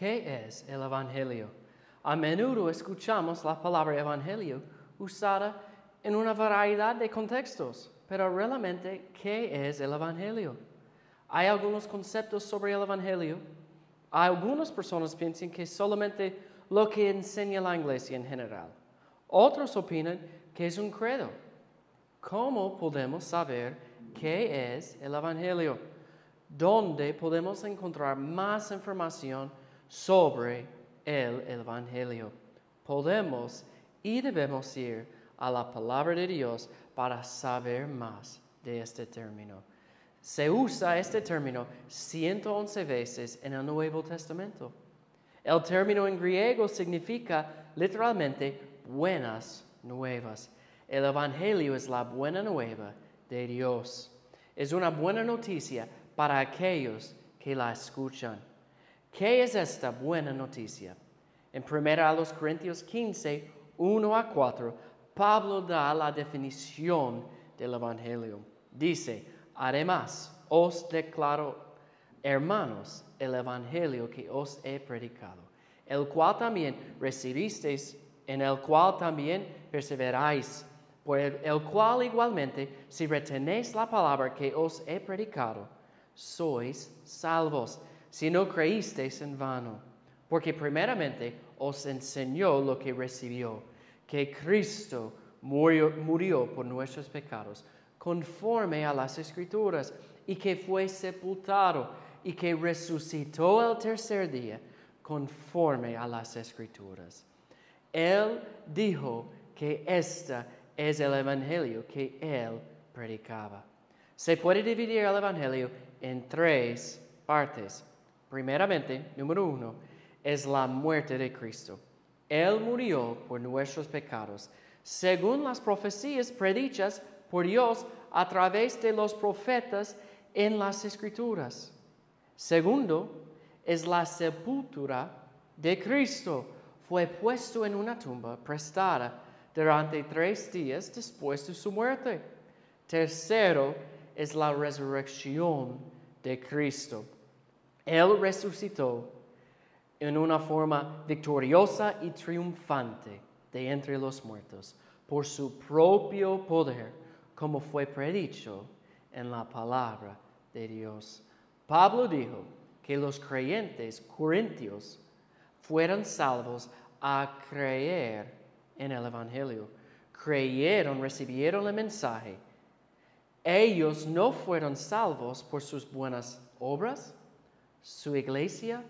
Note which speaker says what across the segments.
Speaker 1: ¿Qué es el Evangelio? A menudo escuchamos la palabra Evangelio usada en una variedad de contextos, pero realmente, ¿qué es el Evangelio? Hay algunos conceptos sobre el Evangelio. Algunas personas piensan que solamente lo que enseña la iglesia en general. Otros opinan que es un credo. ¿Cómo podemos saber qué es el Evangelio? ¿Dónde podemos encontrar más información sobre el Evangelio? Podemos y debemos ir a la palabra de Dios para saber más de este término. Se usa este término 111 veces en el Nuevo Testamento. El término en griego significa literalmente buenas nuevas. El Evangelio es la buena nueva de Dios. Es una buena noticia para aquellos que la escuchan. ¿Qué es esta buena noticia? En 1 Corintios 15, 1 a 4, Pablo da la definición del Evangelio. Dice, además, os declaro, hermanos, el Evangelio que os he predicado, el cual también recibisteis, en el cual también perseveráis, por el cual igualmente, si retenéis la palabra que os he predicado, sois salvos, si no creísteis en vano. Porque primeramente os enseñó lo que recibió que Cristo murió, por nuestros pecados, conforme a las escrituras, y que fue sepultado y que resucitó el tercer día, conforme a las escrituras. Él dijo que este es el Evangelio que él predicaba. Se puede dividir el Evangelio en tres partes. Primeramente, número uno, es la muerte de Cristo. Él murió por nuestros pecados, según las profecías predichas por Dios a través de los profetas en las escrituras. Segundo, es la sepultura de Cristo. Fue puesto en una tumba prestada durante tres días después de su muerte. Tercero, es la resurrección de Cristo. Él resucitó en una forma victoriosa y triunfante de entre los muertos por su propio poder, como fue predicho en la palabra de Dios. Pablo dijo que los creyentes corintios fueron salvos a creer en el Evangelio. Creyeron, recibieron el mensaje. Ellos no fueron salvos por sus buenas obras, su iglesia,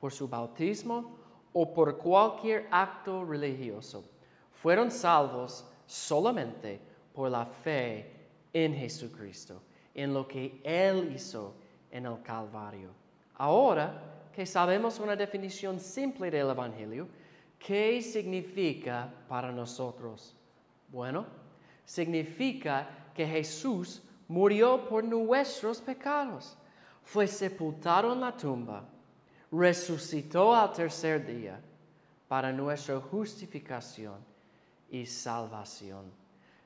Speaker 1: por su bautismo o por cualquier acto religioso. Fueron salvos solamente por la fe en Jesucristo, en lo que Él hizo en el Calvario. Ahora que sabemos una definición simple del Evangelio, ¿qué significa para nosotros? Bueno, significa que Jesús murió por nuestros pecados, fue sepultado en la tumba, resucitó al tercer día para nuestra justificación y salvación.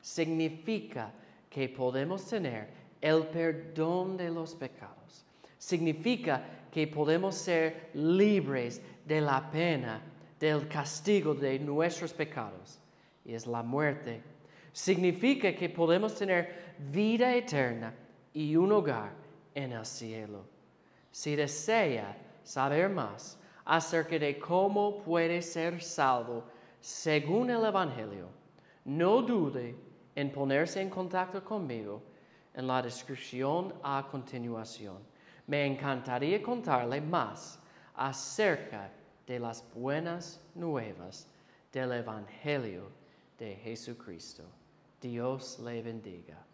Speaker 1: Significa que podemos tener el perdón de los pecados. Significa que podemos ser libres de la pena, del castigo de nuestros pecados. Y es la muerte. Significa que podemos tener vida eterna y un hogar en el cielo. Si desea saber más acerca de cómo puede ser salvo según el Evangelio, no dude en ponerse en contacto conmigo en la descripción a continuación. Me encantaría contarle más acerca de las buenas nuevas del Evangelio de Jesucristo. Dios le bendiga.